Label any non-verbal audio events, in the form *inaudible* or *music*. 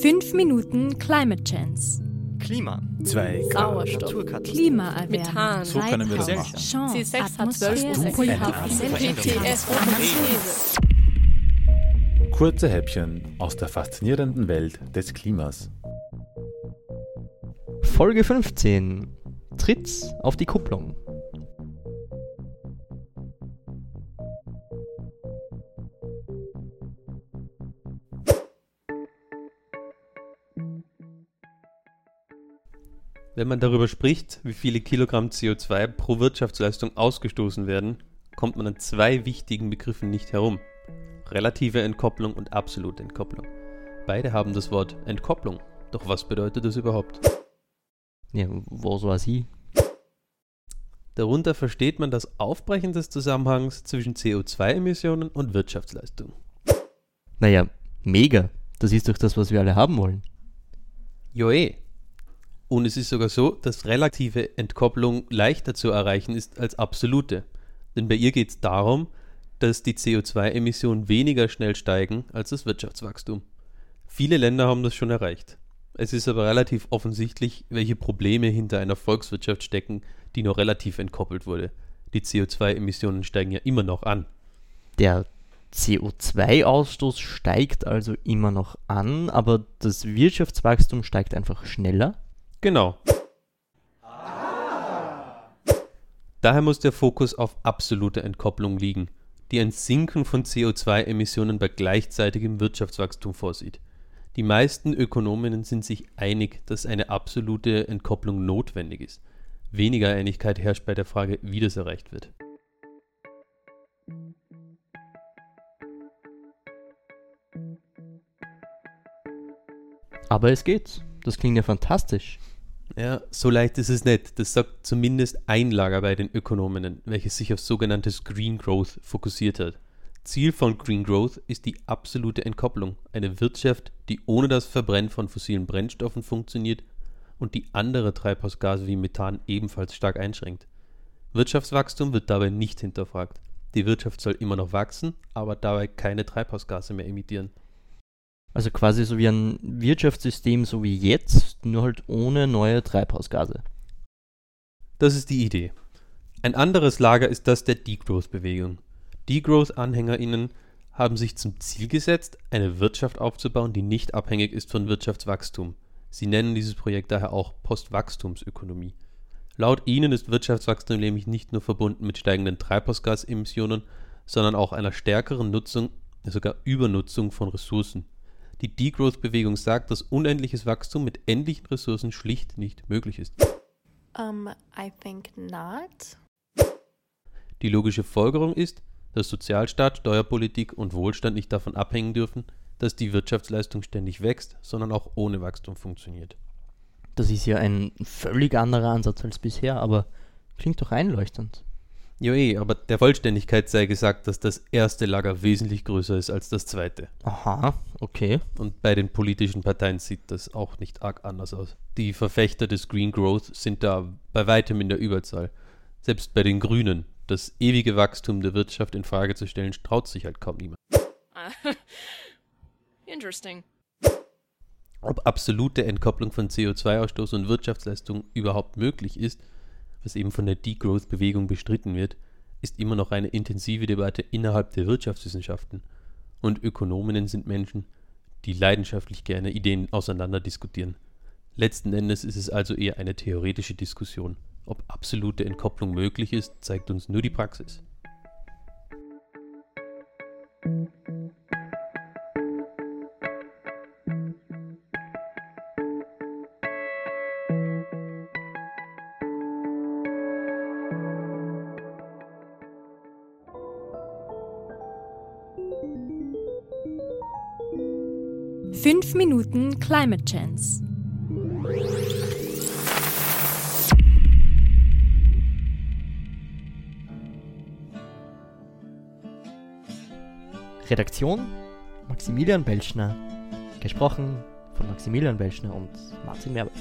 5 Minuten Climate Chance. Klima. 2 Sauerstoff. Naturkatastrophen. Klimaerwärmung. Methan. So können wir das machen. Chance, C6 hat 12 Atmosphäre, Prozent. Kohlenstoff, GTS Atmosphäre. Kurze Häppchen aus der faszinierenden Welt des Klimas. Folge 15. Tritt auf die Kupplung. Wenn man darüber spricht, wie viele Kilogramm CO2 pro Wirtschaftsleistung ausgestoßen werden, kommt man an zwei wichtigen Begriffen nicht herum. Relative Entkopplung und absolute Entkopplung. Beide haben das Wort Entkopplung. Doch was bedeutet das überhaupt? Ja, was weiß ich? Darunter versteht man das Aufbrechen des Zusammenhangs zwischen CO2-Emissionen und Wirtschaftsleistung. Naja, mega. Das ist doch das, was wir alle haben wollen. Joe. Und es ist sogar so, dass relative Entkopplung leichter zu erreichen ist als absolute. Denn bei ihr geht es darum, dass die CO2-Emissionen weniger schnell steigen als das Wirtschaftswachstum. Viele Länder haben das schon erreicht. Es ist aber relativ offensichtlich, welche Probleme hinter einer Volkswirtschaft stecken, die noch relativ entkoppelt wurde. Die CO2-Emissionen steigen ja immer noch an. Der CO2-Ausstoß steigt also immer noch an, aber das Wirtschaftswachstum steigt einfach schneller. Genau. Daher muss der Fokus auf absolute Entkopplung liegen, die ein Sinken von CO2-Emissionen bei gleichzeitigem Wirtschaftswachstum vorsieht. Die meisten Ökonominnen sind sich einig, dass eine absolute Entkopplung notwendig ist. Weniger Einigkeit herrscht bei der Frage, wie das erreicht wird. Aber es geht. Das klingt ja fantastisch. Ja, so leicht ist es nicht. Das sagt zumindest ein Lager bei den Ökonominnen, welches sich auf sogenanntes Green Growth fokussiert hat. Ziel von Green Growth ist die absolute Entkopplung, eine Wirtschaft, die ohne das Verbrennen von fossilen Brennstoffen funktioniert und die andere Treibhausgase wie Methan ebenfalls stark einschränkt. Wirtschaftswachstum wird dabei nicht hinterfragt. Die Wirtschaft soll immer noch wachsen, aber dabei keine Treibhausgase mehr emittieren. Also quasi so wie ein Wirtschaftssystem so wie jetzt, nur halt ohne neue Treibhausgase. Das ist die Idee. Ein anderes Lager ist das der Degrowth-Bewegung. Degrowth-AnhängerInnen haben sich zum Ziel gesetzt, eine Wirtschaft aufzubauen, die nicht abhängig ist von Wirtschaftswachstum. Sie nennen dieses Projekt daher auch Postwachstumsökonomie. Laut ihnen ist Wirtschaftswachstum nämlich nicht nur verbunden mit steigenden Treibhausgasemissionen, sondern auch einer stärkeren Nutzung, sogar Übernutzung von Ressourcen. Die Degrowth-Bewegung sagt, dass unendliches Wachstum mit endlichen Ressourcen schlicht nicht möglich ist. Um, I think not. Die logische Folgerung ist, dass Sozialstaat, Steuerpolitik und Wohlstand nicht davon abhängen dürfen, dass die Wirtschaftsleistung ständig wächst, sondern auch ohne Wachstum funktioniert. Das ist ja ein völlig anderer Ansatz als bisher, aber klingt doch einleuchtend. Ja eh, aber der Vollständigkeit sei gesagt, dass das erste Lager wesentlich größer ist als das zweite. Aha, okay. Und bei den politischen Parteien sieht das auch nicht arg anders aus. Die Verfechter des Green Growth sind da bei weitem in der Überzahl. Selbst bei den Grünen, das ewige Wachstum der Wirtschaft in Frage zu stellen, traut sich halt kaum niemand. *laughs* Interesting. Ob absolute Entkopplung von CO2-Ausstoß und Wirtschaftsleistung überhaupt möglich ist, was eben von der Degrowth-Bewegung bestritten wird, ist immer noch eine intensive Debatte innerhalb der Wirtschaftswissenschaften. Und Ökonominnen sind Menschen, die leidenschaftlich gerne Ideen auseinander diskutieren. Letzten Endes ist es also eher eine theoretische Diskussion. Ob absolute Entkopplung möglich ist, zeigt uns nur die Praxis. Fünf Minuten Climate Chance. Redaktion Maximilian Belschner. Gesprochen von Maximilian Belschner und Martin Merbert.